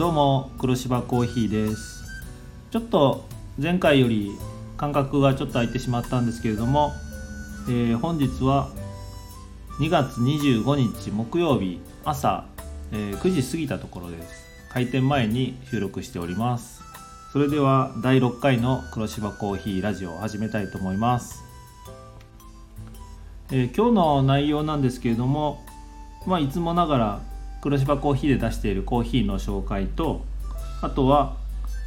どうも黒芝コーヒーです。ちょっと前回より間隔がちょっと空いてしまったんですけれども、えー本日は2月25日木曜日朝、えー9時過ぎたところです。開店前に収録しております。それでは第6回の黒芝コーヒーラジオを始めたいと思います、えー今日の内容なんですけれどもまあいつもながら黒芝コーヒーで出しているコーヒーの紹介とあとは、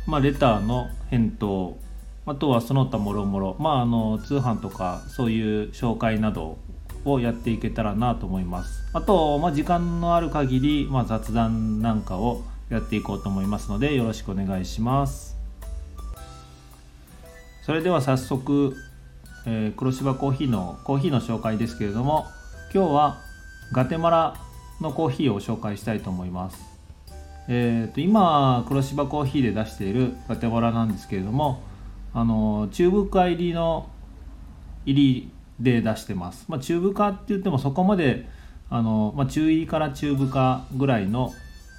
まあ、レターの返答あとはその他もろもろまああの通販とかそういう紹介などをやっていけたらなと思います。あと、まあ、時間のある限り、まあ、雑談なんかをやっていこうと思いますのでよろしくお願いします。それでは早速、えー黒柴コーヒーのコーヒーの紹介ですけれども今日はガテマラのコーヒーを紹介したいと思います。えー、と今黒柴コーヒーで出しているガテマラなんですけれどもあのチューブ化入りの入りで出してます、まあ、チューブ化って言ってもそこまであの、まあ、中入りからチューブ化ぐらいの、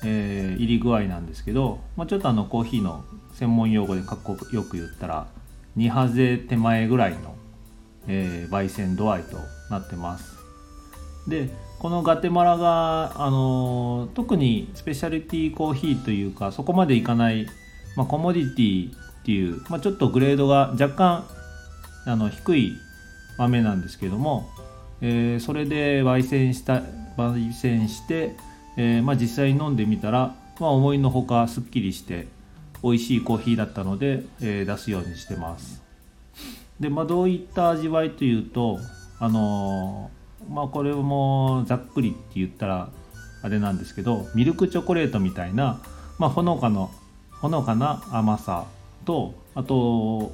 えー煎り具合なんですけど、まあ、ちょっとあのコーヒーの専門用語でかっこよく言ったら2ハゼ手前ぐらいの、えー焙煎度合いとなってます。でこのガテマラが、あの特にスペシャリティコーヒーというかそこまでいかない、まあ、コモディティっていう、まあ、ちょっとグレードが若干あの低い豆なんですけども、えーそれで焙煎した焙煎して、えーまあ、実際に飲んでみたら、まあ、思いのほかすっきりして美味しいコーヒーだったので、えー出すようにしてます。で、まあ、どういった味わいというとあのまあこれもざっくりって言ったらあれなんですけどミルクチョコレートみたいな、まあ、ほのかのほのかな甘さとあと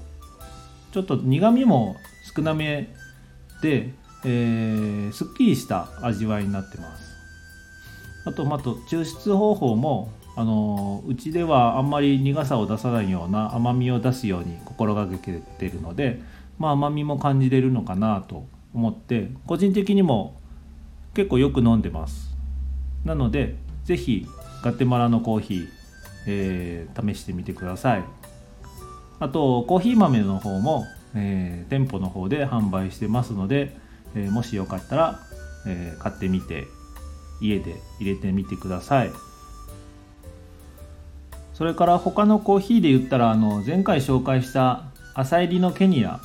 ちょっと苦みも少なめで、えーすっきりした味わいになってます。あとあと抽出方法もあのうちではあんまり苦さを出さないような甘みを出すように心がけてるので、まあ、甘みも感じれるのかなと思って個人的にも結構よく飲んでます。なのでぜひガテマラのコーヒー、えー試してみてください。あとコーヒー豆の方も、えー店舗の方で販売してますので、えーもしよかったら、えー買ってみて家で入れてみてください。それから他のコーヒーで言ったらあの前回紹介した朝入りのケニア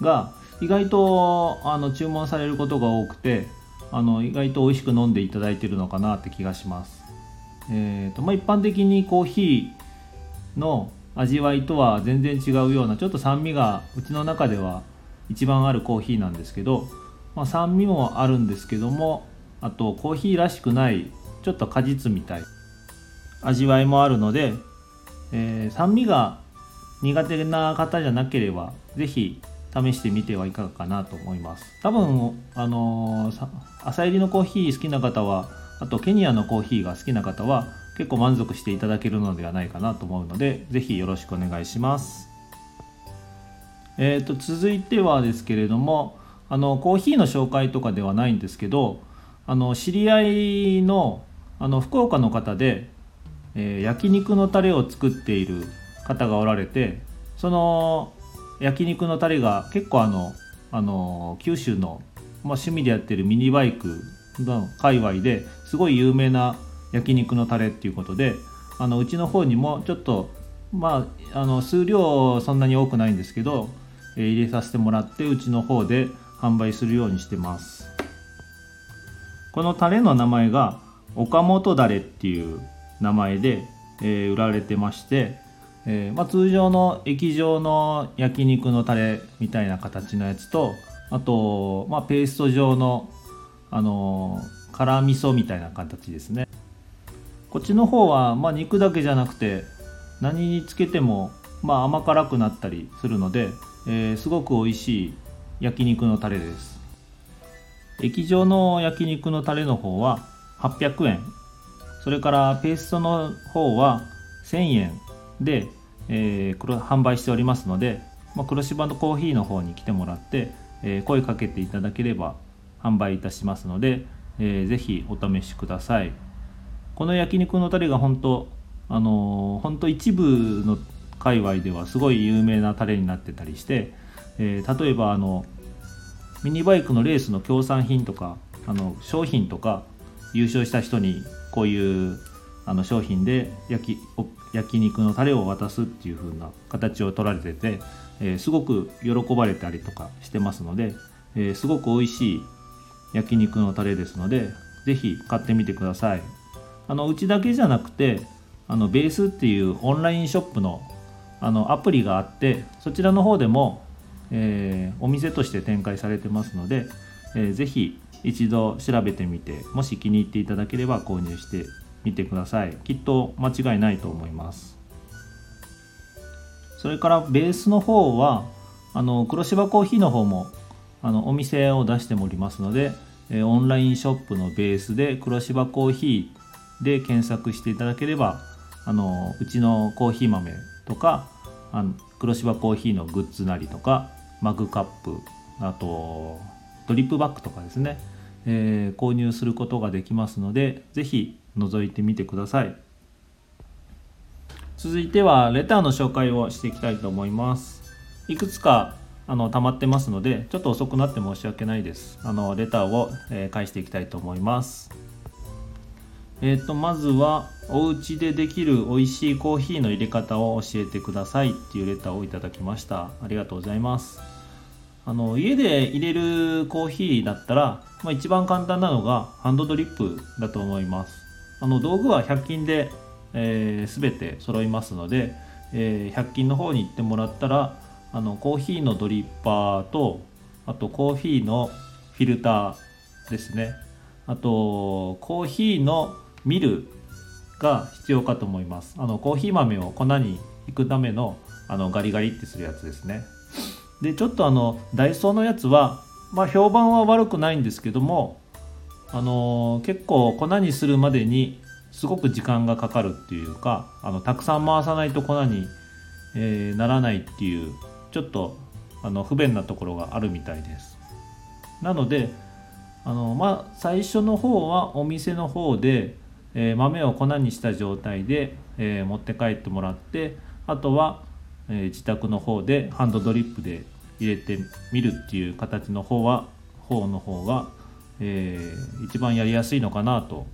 が意外とあの注文されることが多くてあの意外と美味しく飲んでいただいてるのかなって気がします。えーとまあ、一般的にコーヒーの味わいとは全然違うようなちょっと酸味がうちの中では一番あるコーヒーなんですけど、まあ、酸味もあるんですけどもあとコーヒーらしくないちょっと果実みたい味わいもあるので、えー酸味が苦手な方じゃなければぜひ試してみてはいかがかなと思います。多分あの朝入りのコーヒー好きな方はあとケニアのコーヒーが好きな方は結構満足していただけるのではないかなと思うのでぜひよろしくお願いします。えー、と続いてはですけれどもあのコーヒーの紹介とかではないんですけどあの知り合いのあの福岡の方で、えー焼肉のタレを作っている方がおられてその焼肉のタレが結構あのあの九州の、まあ、趣味でやってるミニバイクの界隈ですごい有名な焼肉のタレっていうことであのうちの方にもちょっとまああの数量そんなに多くないんですけど、えー入れさせてもらってうちの方で販売するようにしてます。このタレの名前が岡本だれっていう名前で、えー売られてまして、えーまあ、通常の液状の焼肉のタレみたいな形のやつとあと、まあ、ペースト状の、あのー辛味噌みたいな形ですね。こっちの方は、まあ、肉だけじゃなくて何につけても、まあ、甘辛くなったりするので、えーすごく美味しい焼肉のタレです。液状の焼肉のタレの方は800円。それからペーストの方は1000円。で、えー黒販売しておりますので、まあ、黒芝のコーヒーの方に来てもらって、えー声かけていただければ販売いたしますので、えーぜひお試しください。この焼肉のタレが本当あの本当一部の界隈ではすごい有名なタレになってたりして、えー、例えばあのミニバイクのレースの協賛品とかあの商品とか優勝した人にこういうあの商品で焼き焼肉のタレを渡すっていう風な形を取られてて、えー、すごく喜ばれたりとかしてますので、えー、すごく美味しい焼肉のタレですので是非買ってみてください。あのうちだけじゃなくてあのベースっていうオンラインショップのあのアプリがあってそちらの方でも、えー、お店として展開されてますので、えー、ぜひ一度調べてみてもし気に入っていただければ購入してみてください。きっと間違いないと思います。それからベースの方はあの黒芝コーヒーの方もあのお店を出しておりますので、オンラインショップのベースで黒芝コーヒーで検索していただければあのうちのコーヒー豆とかあの黒芝コーヒーのグッズなりとかマグカップあとドリップバッグとかですね、えー、購入することができますので是非覗いてみてください。続いてはレターの紹介をしていきたいと思います。いくつかあの溜まってますのでちょっと遅くなって申し訳ないです。あのレターを、えー、返していきたいと思います。えーと、まずはお家でできる美味しいコーヒーの入れ方を教えてください。っていうレターをいただきました。ありがとうございます。あの家で入れるコーヒーだったら、まあ、一番簡単なのがハンドドリップだと思います。あの道具は100均で、えー、全て揃いますので、えー、100均の方に行ってもらったらあのコーヒーのドリッパーとあとコーヒーのフィルターですね。あとコーヒーのミルが必要かと思います。あのコーヒー豆を粉にいくためのあのガリガリってするやつですね。でちょっとあのダイソーのやつはまあ評判は悪くないんですけどもあの結構粉にするまでにすごく時間がかかるっていうかあのたくさん回さないと粉に、えー、ならないっていうちょっとあの不便なところがあるみたいです。なのであのまあ最初の方はお店の方で、えー、豆を粉にした状態で、えー、持って帰ってもらってあとは、えー、自宅の方でハンドドリップで入れてみるっていう形の方は方の方が、えー、一番やりやすいのかなと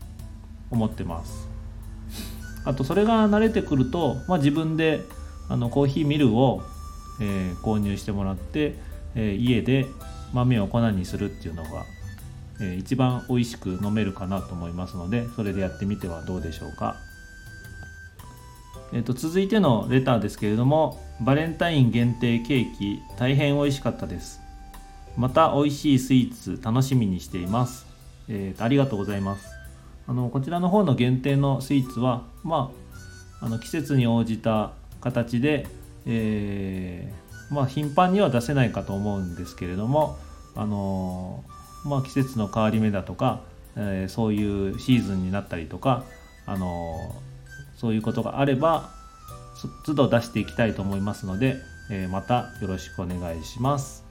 思ってますあとそれが慣れてくると、まあ、自分であのコーヒーミルをえー、購入してもらって、えー、家で豆を粉にするっていうのが、えー、一番美味しく飲めるかなと思いますのでそれでやってみてはどうでしょうか。えーと、続いてのレターですけれどもバレンタイン限定ケーキ大変美味しかったですまた美味しいスイーツ楽しみにしています、えー、ありがとうございますあのこちらの方の限定のスイーツはまああの季節に応じた形でえー、まあ頻繁には出せないかと思うんですけれども、あのー、まあ、季節の変わり目だとか、えー、そういうシーズンになったりとか、あのそういうことがあれば都度出していきたいと思いますので、えまたよろしくお願いします。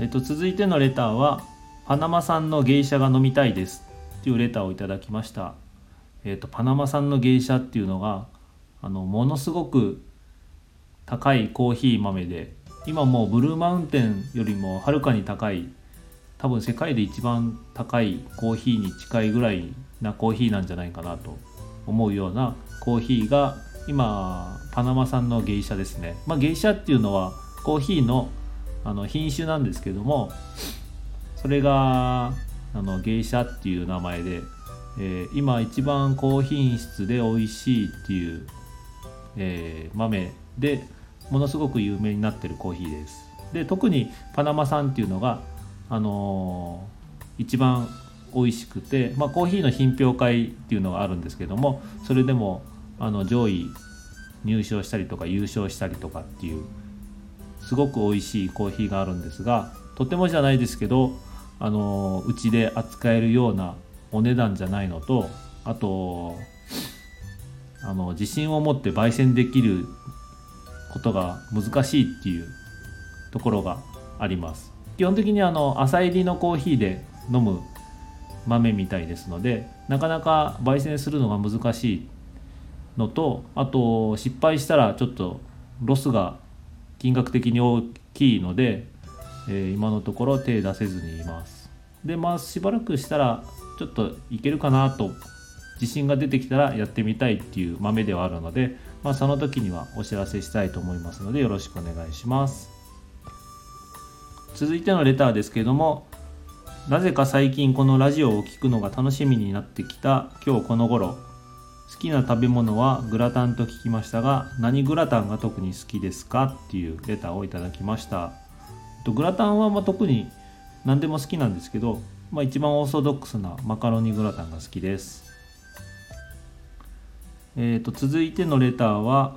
えーと、続いてのレターは「パナマ産の芸者が飲みたいです」というレターをいただきました。えーとパナマ産の芸者っていうのがあのものすごく高いコーヒー豆で今もうブルーマウンテンよりもはるかに高い多分世界で一番高いコーヒーに近いぐらいなコーヒーなんじゃないかなと思うようなコーヒーが今パナマ産の芸者ですね。まあ、芸者っていうのはコーヒーのあの品種なんですけどもそれがあの芸者っていう名前で、えー、今一番高品質で美味しいっていうえー、豆でものすごく有名になってるコーヒーです。で特にパナマ産っていうのが、あのー、一番美味しくて、まあ、コーヒーの品評会っていうのがあるんですけどもそれでもあの上位入賞したりとか優勝したりとかっていうすごく美味しいコーヒーがあるんですがとてもじゃないですけどあのうちで扱えるようなお値段じゃないのとあとあの自信を持って焙煎できることが難しいっていうところがあります。基本的にあの朝入りのコーヒーで飲む豆みたいですのでなかなか焙煎するのが難しいのとあと失敗したらちょっとロスが金額的に大きいので、えー、今のところ手出せずにいます。でまあしばらくしたらちょっといけるかなと自信が出てきたらやってみたいっていう豆ではあるので、まあ、その時にはお知らせしたいと思いますのでよろしくお願いします。続いてのレターですけどもなぜか最近このラジオを聴くのが楽しみになってきた今日この頃好きな食べ物はグラタンと聞きましたが何グラタンが特に好きですかっていうレターをいただきました。グラタンはま特に何でも好きなんですけど、まあ、一番オーソドックスなマカロニグラタンが好きです。えーと、続いてのレターは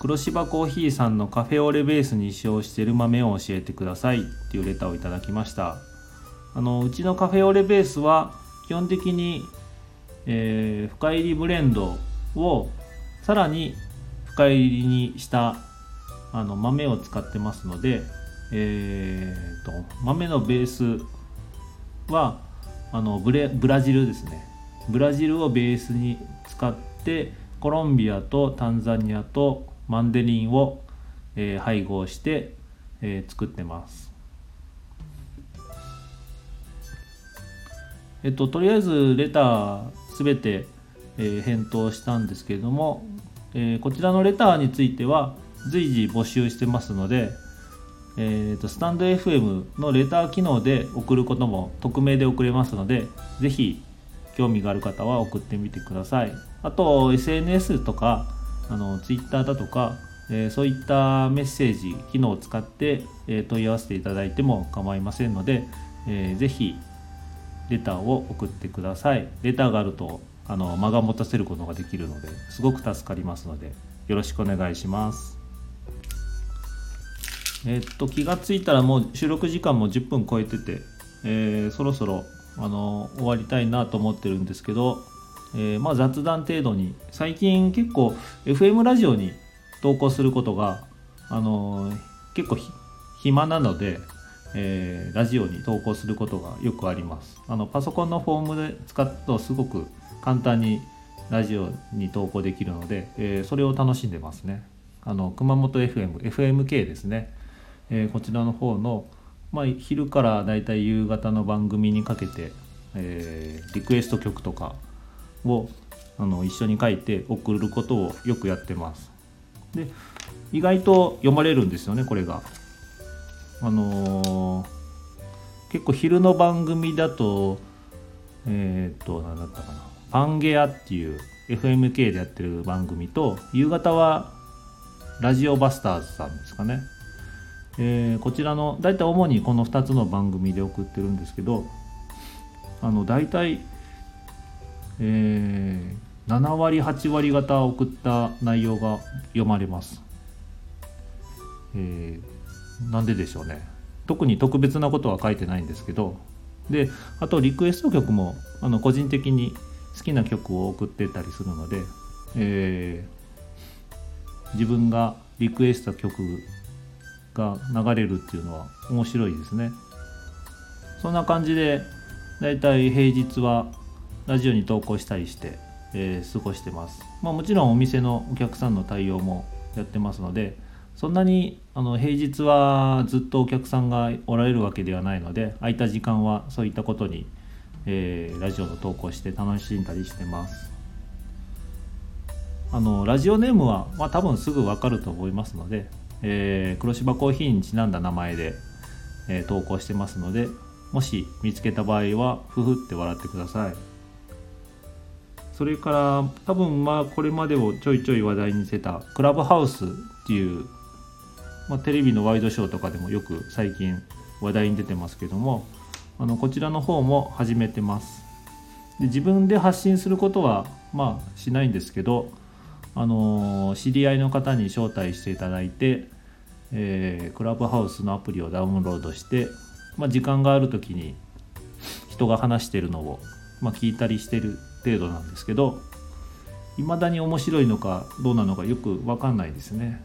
黒芝コーヒーさんのカフェオレベースに使用している豆を教えてくださいっていうレターをいただきました。あのうちのカフェオレベースは基本的に、えー、深入りブレンドをさらに深入りにしたあの豆を使ってますので、えーと、豆のベースはあのブレブラジルですねブラジルをベースに使ってコロンビアとタンザニアとマンデリンを、えー、配合して、えー、作ってます。えっと、とりあえずレターすべて、え、返答したんですけれども、え、こちらのレターについては随時募集してますので、えーと、スタンド FM のレター機能で送ることも匿名で送れますのでぜひ興味がある方は送ってみてください。あと SNS とかあの Twitter だとか、えー、そういったメッセージ機能を使って、えー、問い合わせていただいても構いませんので、えー、ぜひレターを送ってください。レターがあるとあの間が持たせることができるのですごく助かりますのでよろしくお願いします。えっと気がついたらもう収録時間も10分超えてて、えー、そろそろあの終わりたいなと思ってるんですけどえー、まあ、雑談程度に最近結構 FM ラジオに投稿することが、あの、結構暇なので、えー、ラジオに投稿することがよくありますあのパソコンのフォームで使うとすごく簡単にラジオに投稿できるので、えそれを楽しんでますねあの熊本 FM FMK ですね、えこちらの方の、まあ、昼からだいたい夕方の番組にかけて、えリクエスト曲とかをあの一緒に書いて送ることをよくやってます。で意外と読まれるんですよねこれが。あのー、結構昼の番組だとえっ、と何だったかなパンゲアっていう FMK でやってる番組と夕方はラジオバスターズさんですかね。えー、こちらの大体主にこの2つの番組で送ってるんですけどあの大体えー、7割8割方送った内容が読まれます、えー、なんででしょうね。特に特別なことは書いてないんですけど。であとリクエスト曲もあの個人的に好きな曲を送ってたりするので、えー、自分がリクエスト曲が流れるっていうのは面白いですね。そんな感じでだいたい平日はラジオに投稿したりして、えー、過ごしてます、まあ、もちろんお店のお客さんの対応もやってますのでそんなにあの平日はずっとお客さんがおられるわけではないので空いた時間はそういったことに、えー、ラジオの投稿して楽しんだりしてます。あのラジオネームは、まあ、多分すぐ分かると思いますので、えー、黒芝コーヒーにちなんだ名前で、えー、投稿してますのでもし見つけた場合はふふって笑ってください。それから多分まあこれまでをちょいちょい話題にしてたクラブハウスっていう、まあ、テレビのワイドショーとかでもよく最近話題に出てますけどもあのこちらの方も始めてます。で自分で発信することはまあしないんですけどあの知り合いの方に招待していただいて、えー、クラブハウスのアプリをダウンロードして、まあ、時間がある時に人が話してるのを、まあ、聞いたりしてる程度なんですけど未だに面白いのかどうなのかよく分かんないですね。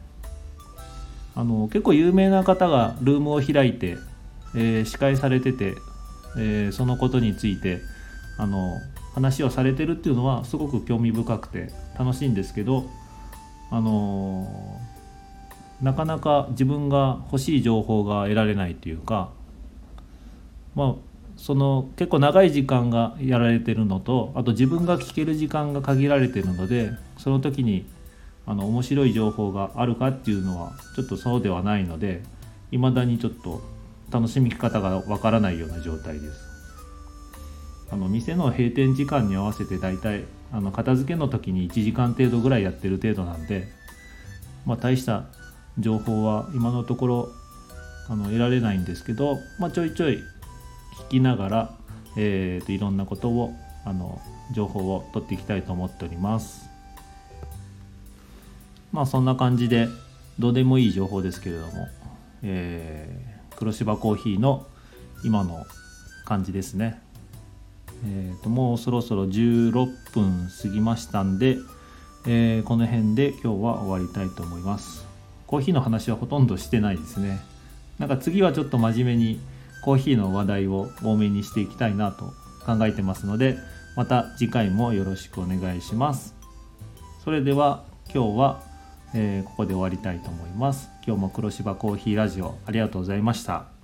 あの結構有名な方がルームを開いて、えー、司会されてて、えー、そのことについてあの話をされてるっていうのはすごく興味深くて楽しいんですけどあのなかなか自分が欲しい情報が得られないというかまあその結構長い時間がやられてるのとあと自分が聞ける時間が限られてるのでその時にあの面白い情報があるかっていうのはちょっとそうではないので未だにちょっと楽しみ方がわからないような状態です。あの店の閉店時間に合わせて大体あの片付けの時に1時間程度ぐらいやってる程度なんで、まあ、大した情報は今のところあの得られないんですけど、まあ、ちょいちょい聞きながら、えーと、いろんなことをあの情報を取っていきたいと思っております。まあそんな感じでどうでもいい情報ですけれども、えー、黒芝コーヒーの今の感じですね。えーと、もうそろそろ16分過ぎましたんで、えー、この辺で今日は終わりたいと思います。コーヒーの話はほとんどしてないですね。なんか次はちょっと真面目にコーヒーの話題を多めにしていきたいなと考えてますのでまた次回もよろしくお願いします。それでは今日は、えー、ここで終わりたいと思います。今日も黒芝コーヒーラジオありがとうございました。